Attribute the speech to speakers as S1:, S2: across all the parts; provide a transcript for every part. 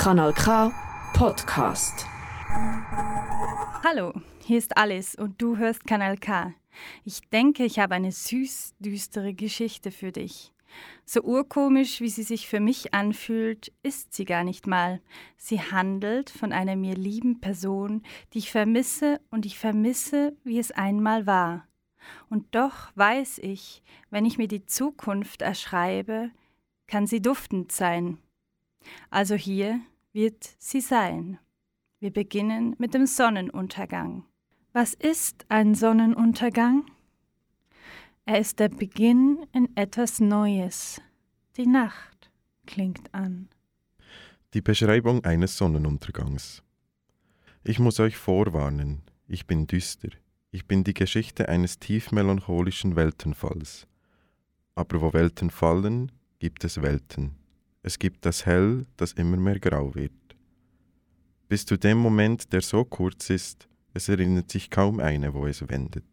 S1: Kanal K Podcast.
S2: Hallo, hier ist Alice und du hörst Kanal K. Ich denke, ich habe eine süß düstere Geschichte für dich. So urkomisch, wie sie sich für mich anfühlt, ist sie gar nicht mal. Sie handelt von einer mir lieben Person, die ich vermisse und ich vermisse, wie es einmal war. Und doch weiß ich, wenn ich mir die Zukunft erschreibe, kann sie duftend sein. Also hier wird sie sein. Wir beginnen mit dem Sonnenuntergang. Was ist ein Sonnenuntergang? Er ist der Beginn in etwas Neues. Die Nacht klingt an.
S3: Die Beschreibung eines Sonnenuntergangs. Ich muss euch vorwarnen, ich bin düster. Ich bin die Geschichte eines tief melancholischen Weltenfalls. Aber wo Welten fallen, gibt es Welten. Es gibt das Hell, das immer mehr grau wird. Bis zu dem Moment, der so kurz ist, es erinnert sich kaum eine, wo es wendet.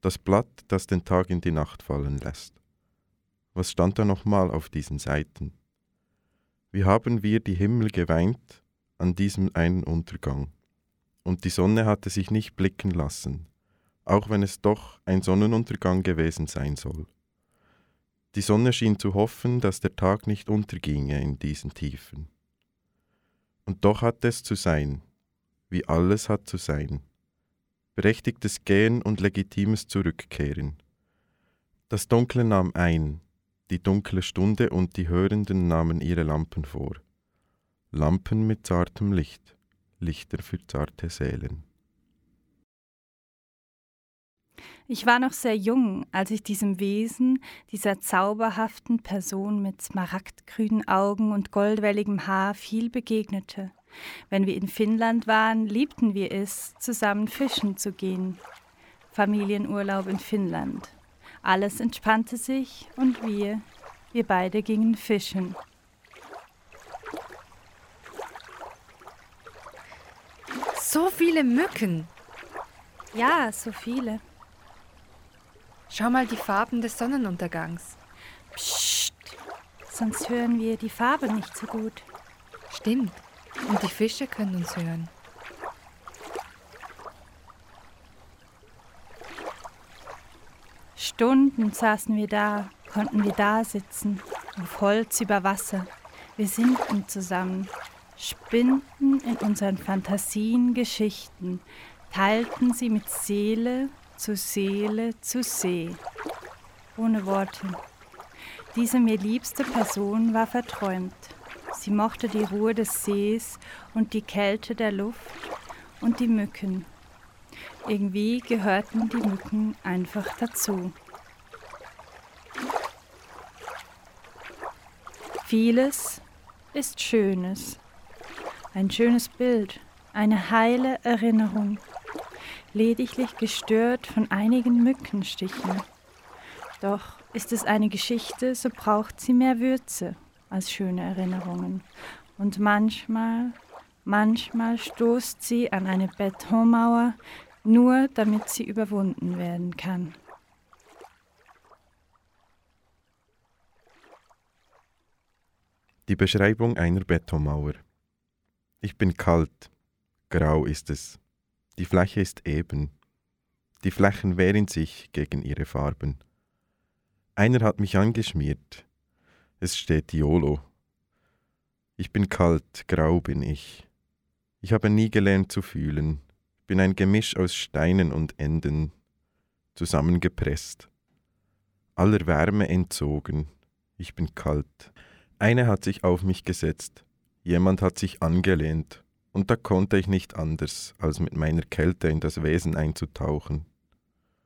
S3: Das Blatt, das den Tag in die Nacht fallen lässt. Was stand da nochmal auf diesen Seiten? Wie haben wir die Himmel geweint an diesem einen Untergang? Und die Sonne hatte sich nicht blicken lassen, auch wenn es doch ein Sonnenuntergang gewesen sein soll. Die Sonne schien zu hoffen, dass der Tag nicht unterginge in diesen Tiefen. Und doch hat es zu sein, wie alles hat zu sein. Berechtigtes Gehen und legitimes Zurückkehren. Das Dunkle nahm ein, die dunkle Stunde und die Hörenden nahmen ihre Lampen vor. Lampen mit zartem Licht, Lichter für zarte Seelen.
S2: Ich war noch sehr jung, als ich diesem Wesen, dieser zauberhaften Person mit smaragdgrünen Augen und goldwelligem Haar viel begegnete. Wenn wir in Finnland waren, liebten wir es, zusammen fischen zu gehen. Familienurlaub in Finnland. Alles entspannte sich und wir, wir beide gingen fischen.
S4: So viele Mücken.
S2: Ja, so viele.
S4: Schau mal die Farben des Sonnenuntergangs.
S2: Psst, sonst hören wir die Farbe nicht so gut.
S4: Stimmt. Und die Fische können uns hören.
S2: Stunden saßen wir da, konnten wir da sitzen, auf Holz über Wasser. Wir sinken zusammen, spinnten in unseren Fantasien Geschichten, teilten sie mit Seele zu Seele zu See. Ohne Worte. Diese mir liebste Person war verträumt. Sie mochte die Ruhe des Sees und die Kälte der Luft und die Mücken. Irgendwie gehörten die Mücken einfach dazu. Vieles ist Schönes. Ein schönes Bild, eine heile Erinnerung, lediglich gestört von einigen Mückenstichen. Doch ist es eine Geschichte, so braucht sie mehr Würze als schöne Erinnerungen. Und manchmal, manchmal stoßt sie an eine Betonmauer, nur damit sie überwunden werden kann.
S3: Die Beschreibung einer Betonmauer. Ich bin kalt, grau ist es. Die Fläche ist eben. Die Flächen wehren sich gegen ihre Farben. Einer hat mich angeschmiert. Es steht YOLO. Ich bin kalt, grau bin ich. Ich habe nie gelernt zu fühlen, bin ein Gemisch aus Steinen und Enden, zusammengepresst. Aller Wärme entzogen, ich bin kalt. Eine hat sich auf mich gesetzt, jemand hat sich angelehnt, und da konnte ich nicht anders, als mit meiner Kälte in das Wesen einzutauchen.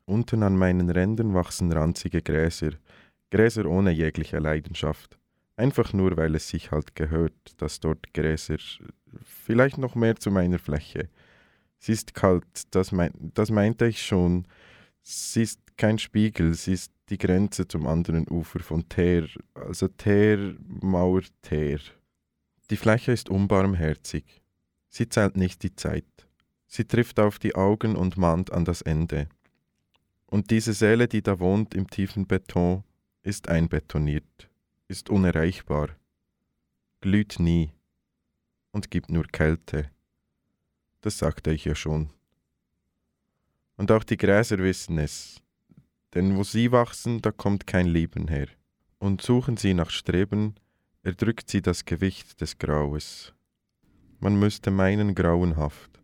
S3: Unten an meinen Rändern wachsen ranzige Gräser, Gräser ohne jegliche Leidenschaft. Einfach nur, weil es sich halt gehört, dass dort Gräser, vielleicht noch mehr zu meiner Fläche. Sie ist kalt, das, mein, das meinte ich schon. Sie ist kein Spiegel, sie ist die Grenze zum anderen Ufer von Teer, also Teer, Mauer, Teer. Die Fläche ist unbarmherzig. Sie zählt nicht die Zeit. Sie trifft auf die Augen und mahnt an das Ende. Und diese Seele, die da wohnt im tiefen Beton, ist einbetoniert, ist unerreichbar, glüht nie. und gibt nur Kälte. Das sagte ich ja schon. Und auch die Gräser wissen es, denn wo sie wachsen, da kommt kein Leben her. Und suchen sie nach Streben, erdrückt sie das Gewicht des Graues. Man müsste meinen grauenhaft.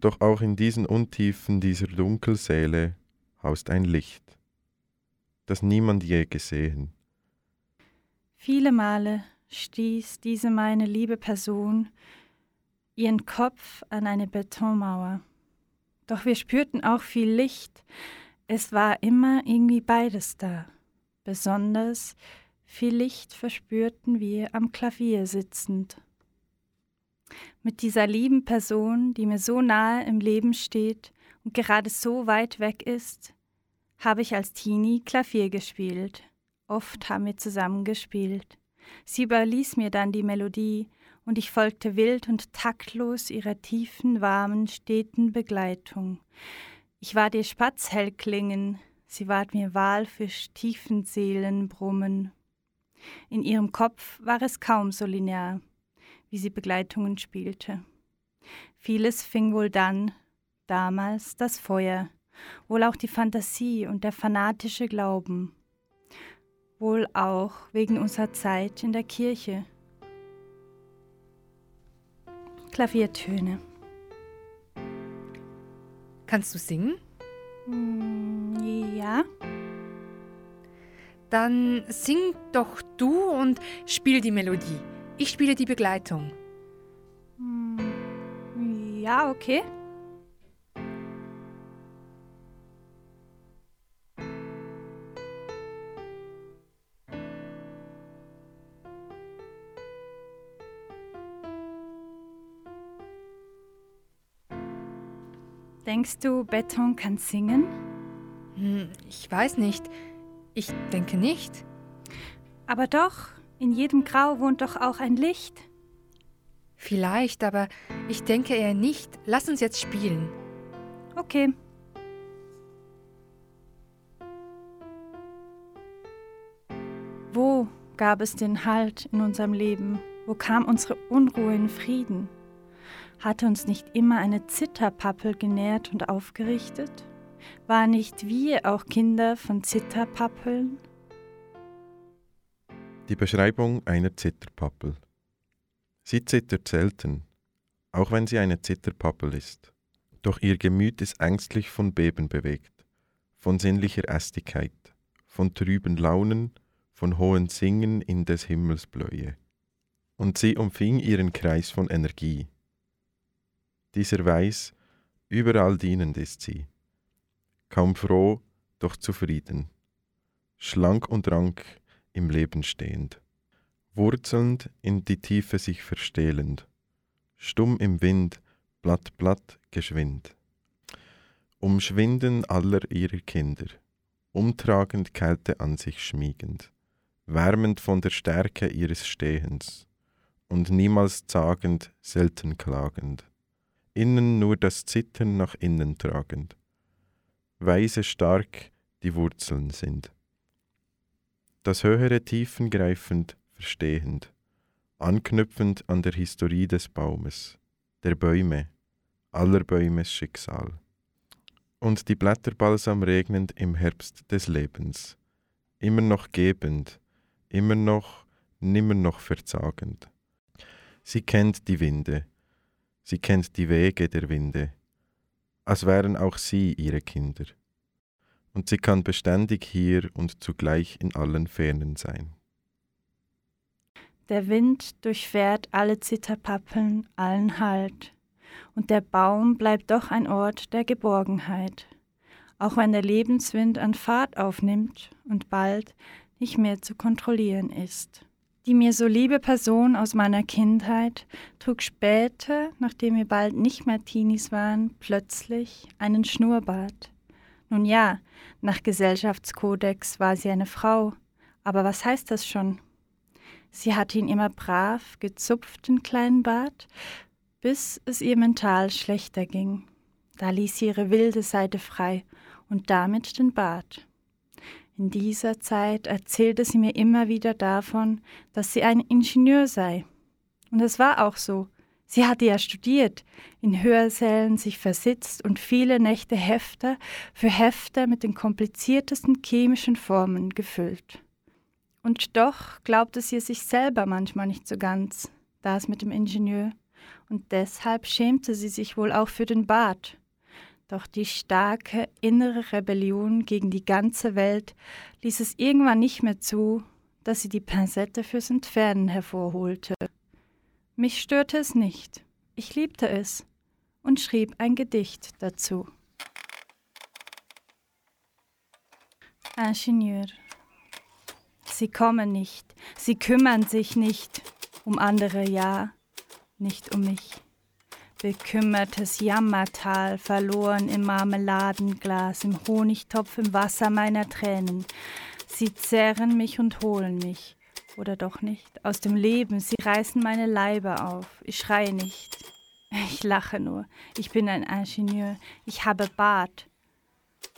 S3: Doch auch in diesen Untiefen dieser Dunkelsäle haust ein Licht, das niemand je gesehen.
S2: Viele Male stieß diese meine liebe Person ihren Kopf an eine Betonmauer. Doch wir spürten auch viel Licht. Es war immer irgendwie beides da. Besonders viel Licht verspürten wir am Klavier sitzend. Mit dieser lieben Person, die mir so nahe im Leben steht und gerade so weit weg ist, habe ich als Teenie Klavier gespielt. Oft haben wir zusammen gespielt. Sie überließ mir dann die Melodie, und ich folgte wild und taktlos ihrer tiefen, warmen, steten Begleitung. Ich war dir Spatzhellklingen, sie ward mir Walfisch, tiefen Seelenbrummen. In ihrem Kopf war es kaum so linear, wie sie Begleitungen spielte. Vieles fing wohl dann, damals, das Feuer, wohl auch die Fantasie und der fanatische Glauben, wohl auch wegen unserer Zeit in der Kirche. Klaviertöne.
S4: Kannst du singen?
S2: Hm, ja.
S4: Dann sing doch du und spiel die Melodie. Ich spiele die Begleitung.
S2: Hm, ja, okay. Denkst du, Beton kann singen?
S4: Hm, ich weiß nicht. Ich denke nicht.
S2: Aber doch, in jedem Grau wohnt doch auch ein Licht.
S4: Vielleicht, aber ich denke eher nicht. Lass uns jetzt spielen.
S2: Okay. Wo gab es den Halt in unserem Leben? Wo kam unsere Unruhe in Frieden? Hatte uns nicht immer eine Zitterpappel genährt und aufgerichtet? War nicht wir auch Kinder von Zitterpappeln?
S3: Die Beschreibung einer Zitterpappel. Sie zittert selten, auch wenn sie eine Zitterpappel ist. Doch ihr Gemüt ist ängstlich von Beben bewegt, von sinnlicher Ästigkeit, von trüben Launen, von hohen Singen in des Himmels Bläue. Und sie umfing ihren Kreis von Energie. Dieser weiß, überall dienend ist sie, kaum froh, doch zufrieden, schlank und rank im Leben stehend, wurzelnd in die Tiefe sich verstehlend, stumm im Wind, Blatt, Blatt, geschwind. Umschwinden aller ihrer Kinder, umtragend Kälte an sich schmiegend, wärmend von der Stärke ihres Stehens. Und niemals zagend, selten klagend, innen nur das Zittern nach innen tragend, weise stark die Wurzeln sind das höhere Tiefen greifend, verstehend, anknüpfend an der Historie des Baumes, der Bäume, aller Bäumes Schicksal. Und die Blätter balsam regnend im Herbst des Lebens, immer noch gebend, immer noch, nimmer noch verzagend. Sie kennt die Winde, sie kennt die Wege der Winde, als wären auch sie ihre Kinder und sie kann beständig hier und zugleich in allen Fernen sein.
S2: Der Wind durchfährt alle Zitterpappeln, allen Halt, und der Baum bleibt doch ein Ort der Geborgenheit, auch wenn der Lebenswind an Fahrt aufnimmt und bald nicht mehr zu kontrollieren ist. Die mir so liebe Person aus meiner Kindheit trug später, nachdem wir bald nicht mehr Teenies waren, plötzlich einen Schnurrbart. Nun ja, nach Gesellschaftskodex war sie eine Frau, aber was heißt das schon? Sie hatte ihn immer brav gezupft, den kleinen Bart, bis es ihr mental schlechter ging. Da ließ sie ihre wilde Seite frei und damit den Bart. In dieser Zeit erzählte sie mir immer wieder davon, dass sie ein Ingenieur sei. Und es war auch so. Sie hatte ja studiert, in Hörsälen sich versitzt und viele Nächte Hefter für Hefter mit den kompliziertesten chemischen Formen gefüllt. Und doch glaubte sie sich selber manchmal nicht so ganz, das mit dem Ingenieur, und deshalb schämte sie sich wohl auch für den Bart. Doch die starke innere Rebellion gegen die ganze Welt ließ es irgendwann nicht mehr zu, dass sie die Pinsette fürs Entfernen hervorholte. Mich störte es nicht. Ich liebte es und schrieb ein Gedicht dazu. Ingenieur. Sie kommen nicht, sie kümmern sich nicht um andere, ja, nicht um mich. Bekümmertes Jammertal, verloren im Marmeladenglas, im Honigtopf, im Wasser meiner Tränen. Sie zerren mich und holen mich, oder doch nicht, aus dem Leben, sie reißen meine Leiber auf. Ich schreie nicht. Ich lache nur. Ich bin ein Ingenieur. Ich habe Bart.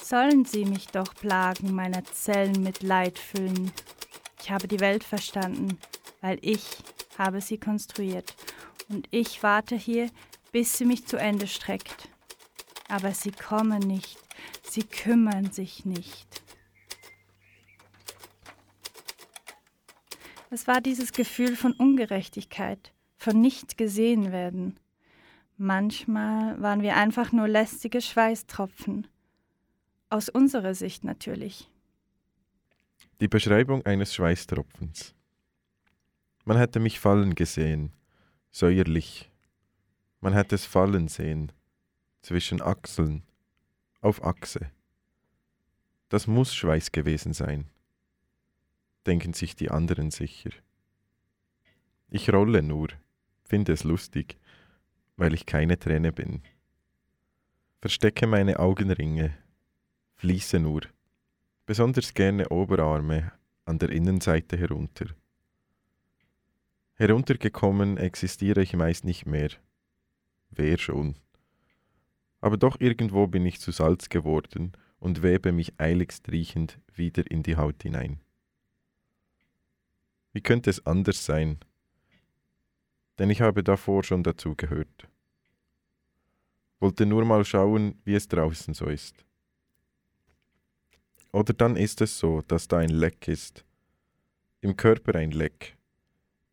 S2: Sollen sie mich doch plagen, meiner Zellen mit Leid füllen. Ich habe die Welt verstanden, weil ich habe sie konstruiert. Und ich warte hier, bis sie mich zu Ende streckt. Aber sie kommen nicht, sie kümmern sich nicht. Es war dieses Gefühl von Ungerechtigkeit, von nicht gesehen werden. Manchmal waren wir einfach nur lästige Schweißtropfen. Aus unserer Sicht natürlich.
S3: Die Beschreibung eines Schweißtropfens. Man hätte mich fallen gesehen, säuerlich. Man hätte es fallen sehen, zwischen Achseln, auf Achse. Das muss Schweiß gewesen sein, denken sich die anderen sicher. Ich rolle nur, finde es lustig, weil ich keine Träne bin. Verstecke meine Augenringe, fließe nur besonders gerne Oberarme an der Innenseite herunter. Heruntergekommen existiere ich meist nicht mehr. Wer schon? Aber doch irgendwo bin ich zu Salz geworden und webe mich eiligst riechend wieder in die Haut hinein. Wie könnte es anders sein? Denn ich habe davor schon dazu gehört. Wollte nur mal schauen, wie es draußen so ist. Oder dann ist es so, dass da ein Leck ist. Im Körper ein Leck.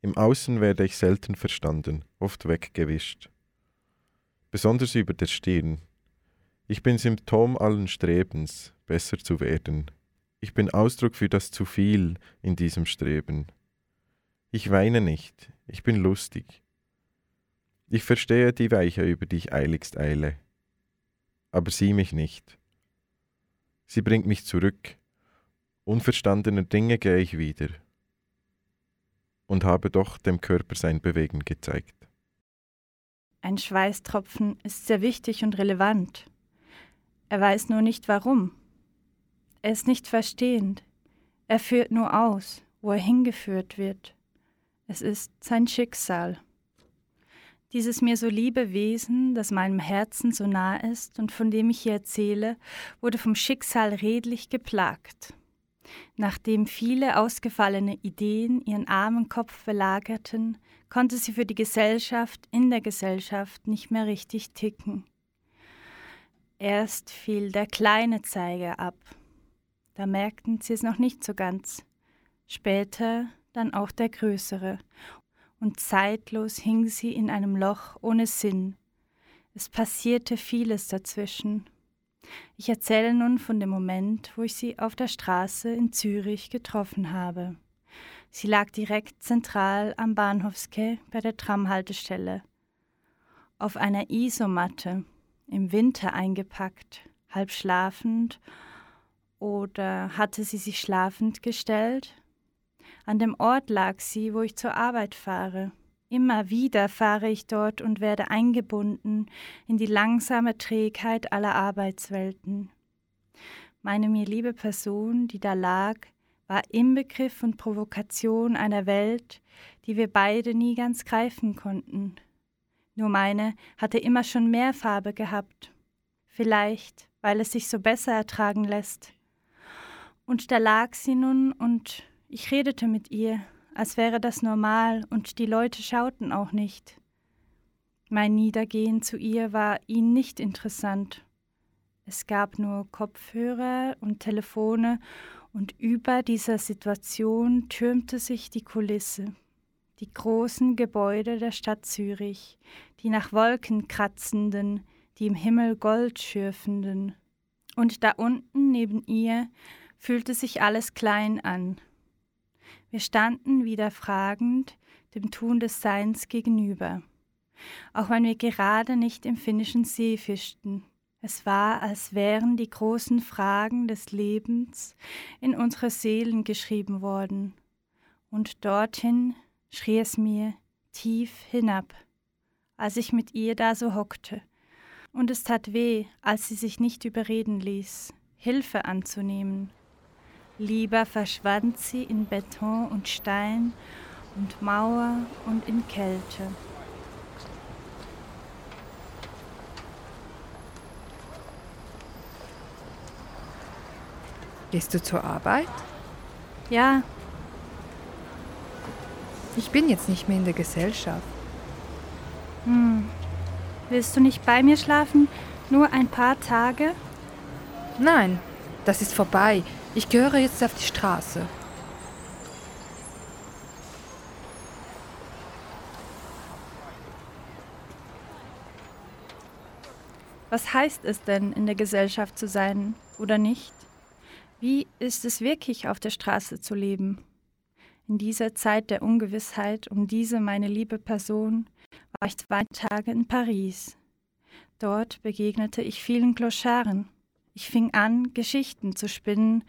S3: Im Außen werde ich selten verstanden, oft weggewischt. Besonders über der Stirn. Ich bin Symptom allen Strebens, besser zu werden. Ich bin Ausdruck für das zu viel in diesem Streben. Ich weine nicht, ich bin lustig. Ich verstehe die Weiche, über die ich eiligst eile. Aber sieh mich nicht. Sie bringt mich zurück. Unverstandener Dinge gehe ich wieder. Und habe doch dem Körper sein Bewegen gezeigt.
S2: Ein Schweißtropfen ist sehr wichtig und relevant. Er weiß nur nicht warum. Er ist nicht verstehend. Er führt nur aus, wo er hingeführt wird. Es ist sein Schicksal. Dieses mir so liebe Wesen, das meinem Herzen so nah ist und von dem ich hier erzähle, wurde vom Schicksal redlich geplagt. Nachdem viele ausgefallene Ideen ihren armen Kopf belagerten, konnte sie für die Gesellschaft in der Gesellschaft nicht mehr richtig ticken. Erst fiel der kleine Zeiger ab. Da merkten sie es noch nicht so ganz. Später dann auch der größere, und zeitlos hing sie in einem Loch ohne Sinn. Es passierte vieles dazwischen. Ich erzähle nun von dem Moment, wo ich sie auf der Straße in Zürich getroffen habe. Sie lag direkt zentral am Bahnhofsquai bei der Tramhaltestelle. Auf einer Isomatte, im Winter eingepackt, halb schlafend, oder hatte sie sich schlafend gestellt? An dem Ort lag sie, wo ich zur Arbeit fahre. Immer wieder fahre ich dort und werde eingebunden in die langsame Trägheit aller Arbeitswelten. Meine mir liebe Person, die da lag, war Inbegriff und Provokation einer Welt, die wir beide nie ganz greifen konnten. Nur meine hatte immer schon mehr Farbe gehabt. Vielleicht, weil es sich so besser ertragen lässt. Und da lag sie nun und ich redete mit ihr, als wäre das normal und die Leute schauten auch nicht. Mein Niedergehen zu ihr war ihnen nicht interessant. Es gab nur Kopfhörer und Telefone und über dieser Situation türmte sich die Kulisse. Die großen Gebäude der Stadt Zürich, die nach Wolken kratzenden, die im Himmel Gold schürfenden. Und da unten neben ihr fühlte sich alles klein an. Wir standen wieder fragend dem Tun des Seins gegenüber. Auch wenn wir gerade nicht im finnischen See fischten. Es war, als wären die großen Fragen des Lebens in unsere Seelen geschrieben worden. Und dorthin schrie es mir tief hinab, als ich mit ihr da so hockte. Und es tat weh, als sie sich nicht überreden ließ, Hilfe anzunehmen Lieber verschwand sie in Beton und Stein und Mauer und in Kälte.
S4: Gehst du zur Arbeit?
S2: Ja.
S4: Ich bin jetzt nicht mehr in der Gesellschaft.
S2: Hm. Willst du nicht bei mir schlafen? Nur ein paar Tage?
S4: Nein, das ist vorbei. Ich gehöre jetzt auf die Straße.
S2: Was heißt es denn, in der Gesellschaft zu sein oder nicht? Wie ist es wirklich, auf der Straße zu leben? In dieser Zeit der Ungewissheit um diese meine liebe Person war ich zwei Tage in Paris. Dort begegnete ich vielen Clocharden, ich fing an, Geschichten zu spinnen,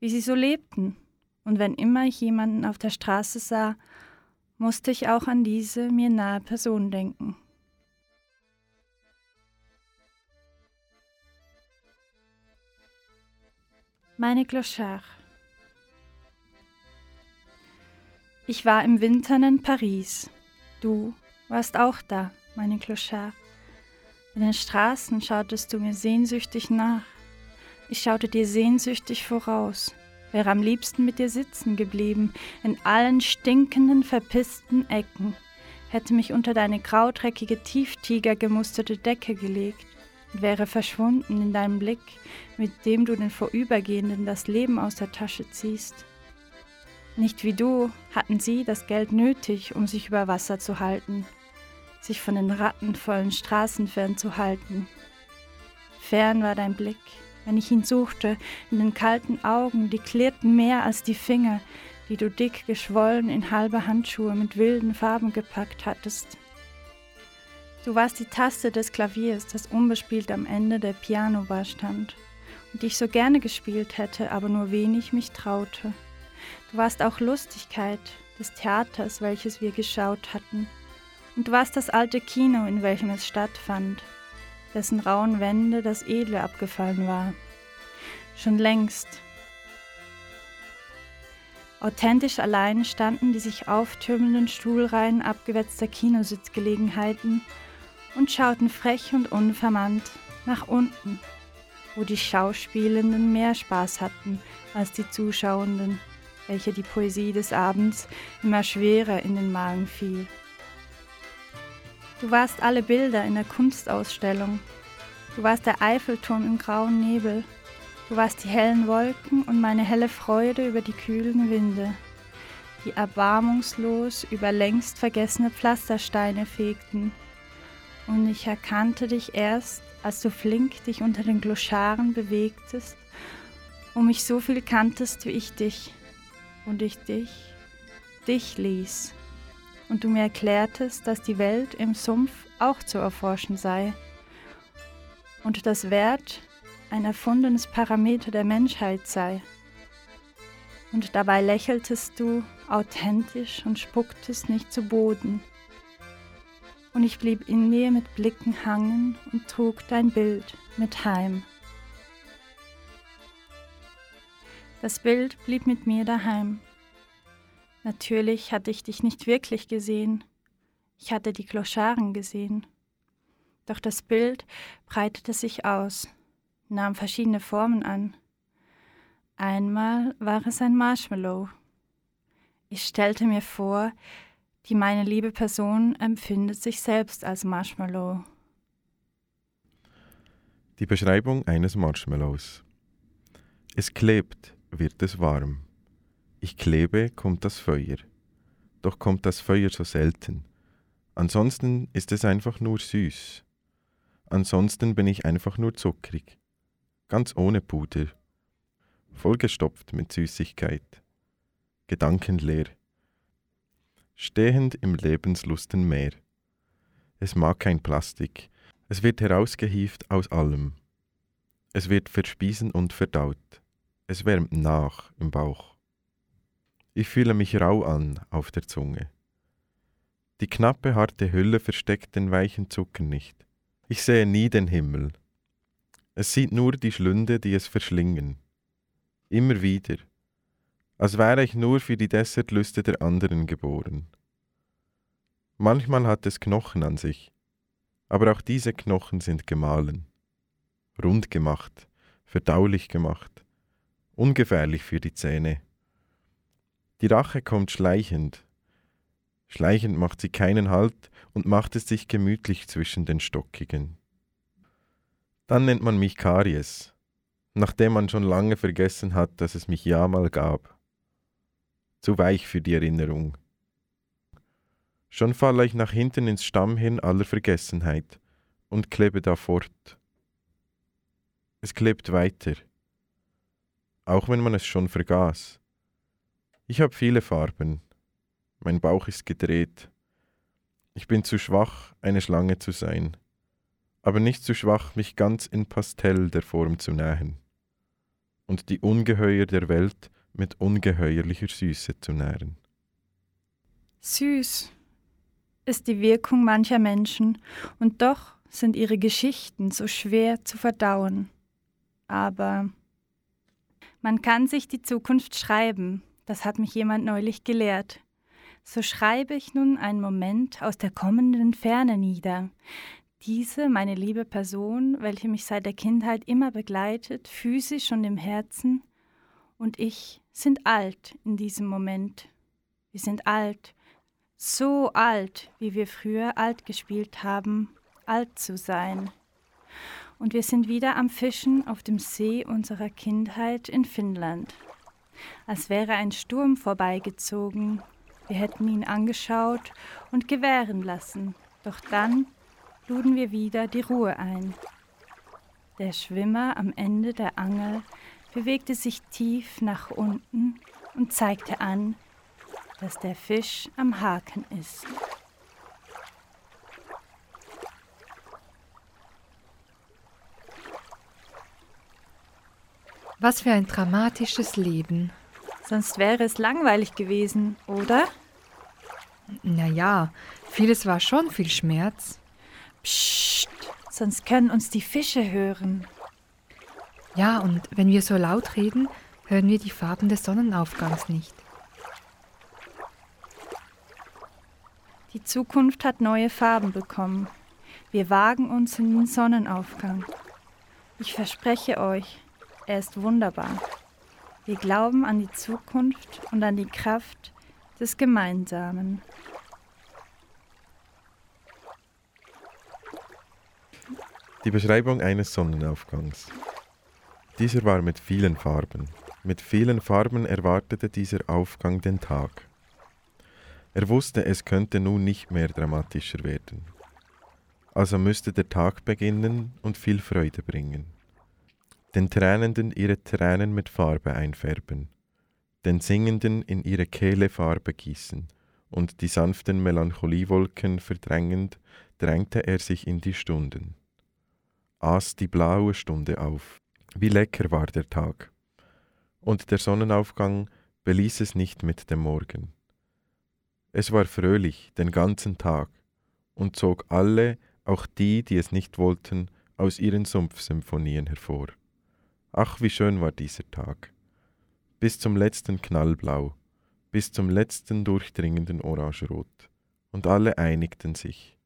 S2: wie sie so lebten, und wenn immer ich jemanden auf der Straße sah, musste ich auch an diese mir nahe Person denken. Meine Clochard Ich war im winternen Paris. Du warst auch da, meine Clochard. In den Straßen schautest du mir sehnsüchtig nach. Ich schaute dir sehnsüchtig voraus, wäre am liebsten mit dir sitzen geblieben, in allen stinkenden, verpissten Ecken, hätte mich unter deine graudreckige, tieftigergemusterte Decke gelegt und wäre verschwunden in deinem Blick, mit dem du den Vorübergehenden das Leben aus der Tasche ziehst. Nicht wie du hatten sie das Geld nötig, um sich über Wasser zu halten, sich von den rattenvollen Straßen fernzuhalten. Fern war dein Blick, wenn ich ihn suchte, in den kalten Augen, die klirrten mehr als die Finger, die du dick geschwollen in halbe Handschuhe mit wilden Farben gepackt hattest. Du warst die Taste des Klaviers, das unbespielt am Ende der Pianobar stand und die ich so gerne gespielt hätte, aber nur wenig mich traute. Du warst auch Lustigkeit des Theaters, welches wir geschaut hatten, und du warst das alte Kino, in welchem es stattfand, dessen rauen Wände das Edle abgefallen war. Schon längst. Authentisch allein standen die sich auftürmenden Stuhlreihen abgewetzter Kinositzgelegenheiten und schauten frech und unvermannt nach unten, wo die Schauspielenden mehr Spaß hatten als die Zuschauenden, welche die Poesie des Abends immer schwerer in den Magen fiel. Du warst alle Bilder in der Kunstausstellung. Du warst der Eiffelturm im grauen Nebel. Du warst die hellen Wolken und meine helle Freude über die kühlen Winde, die erbarmungslos über längst vergessene Pflastersteine fegten. Und ich erkannte dich erst, als du flink dich unter den Gloscharen bewegtest und mich so viel kanntest wie ich dich und ich dich, dich ließ und du mir erklärtest, dass die Welt im Sumpf auch zu erforschen sei und das Wert ein erfundenes Parameter der Menschheit sei. Und dabei lächeltest du authentisch und spucktest nicht zu Boden. Und ich blieb in mir mit Blicken hangen und trug dein Bild mit heim. Das Bild blieb mit mir daheim. Natürlich hatte ich dich nicht wirklich gesehen. Ich hatte die Kloscharen gesehen. Doch das Bild breitete sich aus, nahm verschiedene Formen an. Einmal war es ein Marshmallow. Ich stellte mir vor, die meine liebe Person empfindet sich selbst als Marshmallow.
S3: Die Beschreibung eines Marshmallows. Es klebt, wird es warm. Ich klebe, kommt das Feuer. Doch kommt das Feuer so selten. Ansonsten ist es einfach nur süß. Ansonsten bin ich einfach nur zuckrig. Ganz ohne Puder. Vollgestopft mit Süßigkeit. Gedankenleer. Stehend im lebenslusten Meer. Es mag kein Plastik. Es wird herausgehieft aus allem. Es wird verspiesen und verdaut. Es wärmt nach im Bauch. Ich fühle mich rau an auf der Zunge. Die knappe, harte Hülle versteckt den weichen Zucker nicht. Ich sehe nie den Himmel. Es sieht nur die Schlünde, die es verschlingen. Immer wieder. Als wäre ich nur für die Dessertlüste der anderen geboren. Manchmal hat es Knochen an sich, aber auch diese Knochen sind gemahlen. Rund gemacht, verdaulich gemacht, ungefährlich für die Zähne. Die Rache kommt schleichend, Schleichend macht sie keinen Halt und macht es sich gemütlich zwischen den Stockigen. Dann nennt man mich Karies, nachdem man schon lange vergessen hat, dass es mich ja mal gab. Zu weich für die Erinnerung. Schon falle ich nach hinten ins Stammhirn aller Vergessenheit und klebe da fort. Es klebt weiter, auch wenn man es schon vergaß. Ich habe viele Farben, mein Bauch ist gedreht. Ich bin zu schwach, eine Schlange zu sein, aber nicht zu schwach, mich ganz in Pastell der Form zu nähen und die Ungeheuer der Welt mit ungeheuerlicher Süße zu nähren.
S2: Süß ist die Wirkung mancher Menschen, und doch sind ihre Geschichten so schwer zu verdauen. Aber man kann sich die Zukunft schreiben, das hat mich jemand neulich gelehrt so schreibe ich nun einen Moment aus der kommenden Ferne nieder. Diese, meine liebe Person, welche mich seit der Kindheit immer begleitet, physisch und im Herzen, und ich sind alt in diesem Moment. Wir sind alt, so alt, wie wir früher alt gespielt haben, alt zu sein. Und wir sind wieder am Fischen auf dem See unserer Kindheit in Finnland. Als wäre ein Sturm vorbeigezogen, wir hätten ihn angeschaut und gewähren lassen, doch dann luden wir wieder die Ruhe ein. Der Schwimmer am Ende der Angel bewegte sich tief nach unten und zeigte an, dass der Fisch am Haken ist.
S4: Was für ein dramatisches Leben.
S2: Sonst wäre es langweilig gewesen, oder?
S4: Naja, vieles war schon viel Schmerz.
S2: Psst, sonst können uns die Fische hören.
S4: Ja, und wenn wir so laut reden, hören wir die Farben des Sonnenaufgangs nicht.
S2: Die Zukunft hat neue Farben bekommen. Wir wagen uns in den Sonnenaufgang. Ich verspreche euch, er ist wunderbar. Wir glauben an die Zukunft und an die Kraft des Gemeinsamen.
S3: Die Beschreibung eines Sonnenaufgangs. Dieser war mit vielen Farben. Mit vielen Farben erwartete dieser Aufgang den Tag. Er wusste, es könnte nun nicht mehr dramatischer werden. Also müsste der Tag beginnen und viel Freude bringen. Den Tränenden ihre Tränen mit Farbe einfärben, den Singenden in ihre Kehle Farbe gießen, und die sanften Melancholiewolken verdrängend, drängte er sich in die Stunden aß die blaue Stunde auf. Wie lecker war der Tag. Und der Sonnenaufgang beließ es nicht mit dem Morgen. Es war fröhlich den ganzen Tag und zog alle, auch die, die es nicht wollten, aus ihren Sumpfsymphonien hervor. Ach, wie schön war dieser Tag. Bis zum letzten Knallblau, bis zum letzten durchdringenden Orangerot. Und alle einigten sich.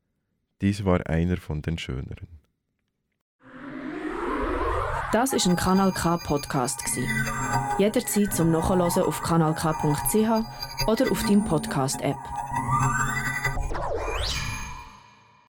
S3: Dies war einer von den schöneren.
S1: Das ist ein Kanal K Podcast Jederzeit zum Nachhören auf kanalk.ch oder auf deinem Podcast App.